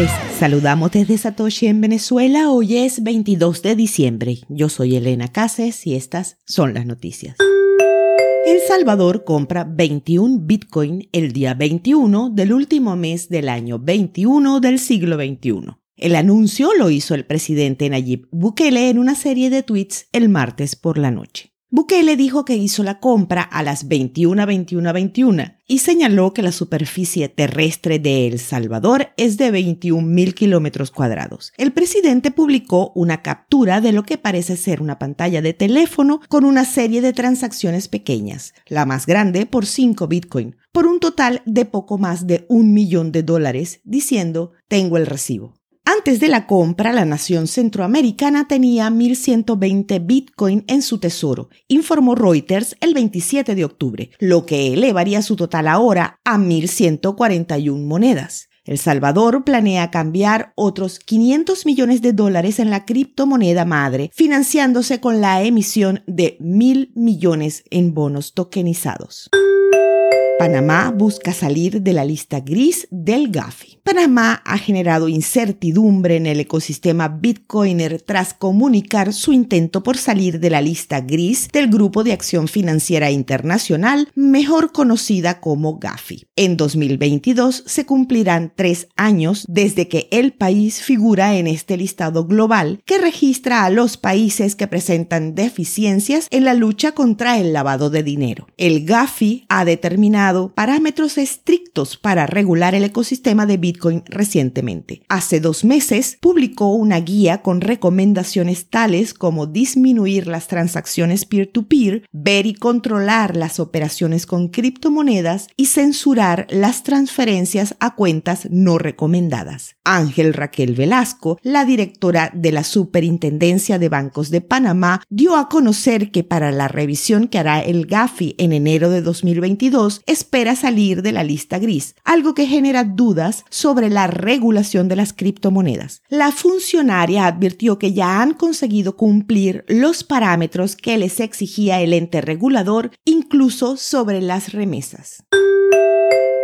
Les saludamos desde Satoshi en Venezuela. Hoy es 22 de diciembre. Yo soy Elena Cases y estas son las noticias. El Salvador compra 21 Bitcoin el día 21 del último mes del año 21 del siglo XXI. El anuncio lo hizo el presidente Nayib Bukele en una serie de tweets el martes por la noche. Bukele dijo que hizo la compra a las 21, 21, 21 y señaló que la superficie terrestre de El Salvador es de 21.000 kilómetros cuadrados. El presidente publicó una captura de lo que parece ser una pantalla de teléfono con una serie de transacciones pequeñas, la más grande por 5 Bitcoin, por un total de poco más de un millón de dólares, diciendo, tengo el recibo. Antes de la compra, la nación centroamericana tenía 1.120 Bitcoin en su tesoro, informó Reuters el 27 de octubre, lo que elevaría su total ahora a 1.141 monedas. El Salvador planea cambiar otros 500 millones de dólares en la criptomoneda madre, financiándose con la emisión de mil millones en bonos tokenizados. Panamá busca salir de la lista gris del Gafi. Panamá ha generado incertidumbre en el ecosistema Bitcoiner tras comunicar su intento por salir de la lista gris del Grupo de Acción Financiera Internacional, mejor conocida como Gafi. En 2022 se cumplirán tres años desde que el país figura en este listado global que registra a los países que presentan deficiencias en la lucha contra el lavado de dinero. El Gafi ha determinado parámetros estrictos para regular el ecosistema de Bitcoin recientemente. Hace dos meses publicó una guía con recomendaciones tales como disminuir las transacciones peer-to-peer, ver y controlar las operaciones con criptomonedas y censurar las transferencias a cuentas no recomendadas. Ángel Raquel Velasco, la directora de la Superintendencia de Bancos de Panamá, dio a conocer que para la revisión que hará el GAFI en enero de 2022 es espera salir de la lista gris, algo que genera dudas sobre la regulación de las criptomonedas. La funcionaria advirtió que ya han conseguido cumplir los parámetros que les exigía el ente regulador, incluso sobre las remesas.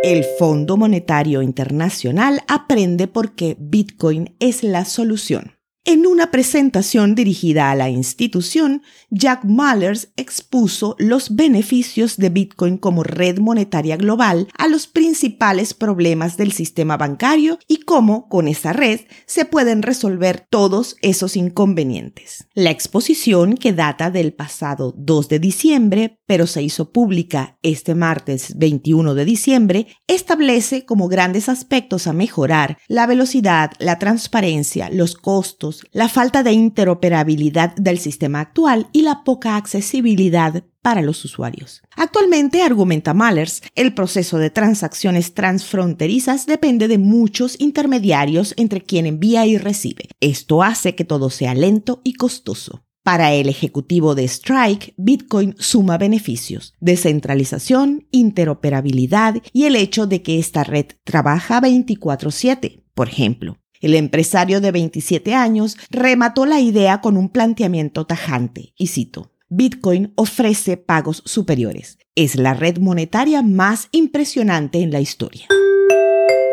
El Fondo Monetario Internacional aprende por qué Bitcoin es la solución. En una presentación dirigida a la institución, Jack Mallers expuso los beneficios de Bitcoin como red monetaria global a los principales problemas del sistema bancario y cómo con esa red se pueden resolver todos esos inconvenientes. La exposición, que data del pasado 2 de diciembre, pero se hizo pública este martes 21 de diciembre, establece como grandes aspectos a mejorar la velocidad, la transparencia, los costos, la falta de interoperabilidad del sistema actual y la poca accesibilidad para los usuarios. Actualmente, argumenta Mallers, el proceso de transacciones transfronterizas depende de muchos intermediarios entre quien envía y recibe. Esto hace que todo sea lento y costoso. Para el ejecutivo de Strike, Bitcoin suma beneficios, descentralización, interoperabilidad y el hecho de que esta red trabaja 24/7. Por ejemplo, el empresario de 27 años remató la idea con un planteamiento tajante, y cito, Bitcoin ofrece pagos superiores. Es la red monetaria más impresionante en la historia.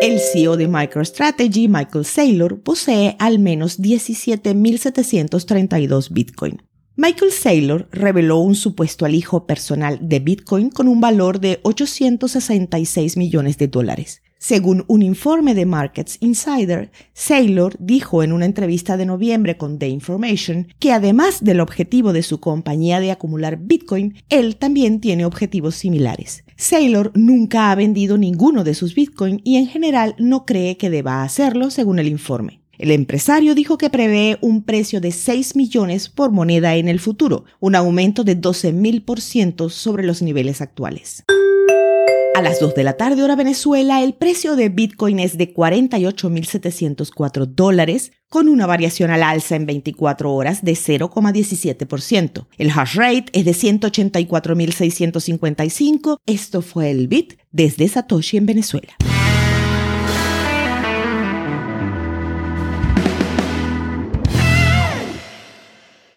El CEO de MicroStrategy, Michael Saylor, posee al menos 17.732 Bitcoin. Michael Saylor reveló un supuesto alijo personal de Bitcoin con un valor de 866 millones de dólares. Según un informe de Markets Insider, Saylor dijo en una entrevista de noviembre con The Information que además del objetivo de su compañía de acumular Bitcoin, él también tiene objetivos similares. Saylor nunca ha vendido ninguno de sus Bitcoin y en general no cree que deba hacerlo según el informe. El empresario dijo que prevé un precio de 6 millones por moneda en el futuro, un aumento de 12.000% sobre los niveles actuales. A las 2 de la tarde hora Venezuela, el precio de Bitcoin es de 48.704 dólares, con una variación al alza en 24 horas de 0,17%. El hash rate es de 184.655. Esto fue el Bit desde Satoshi en Venezuela.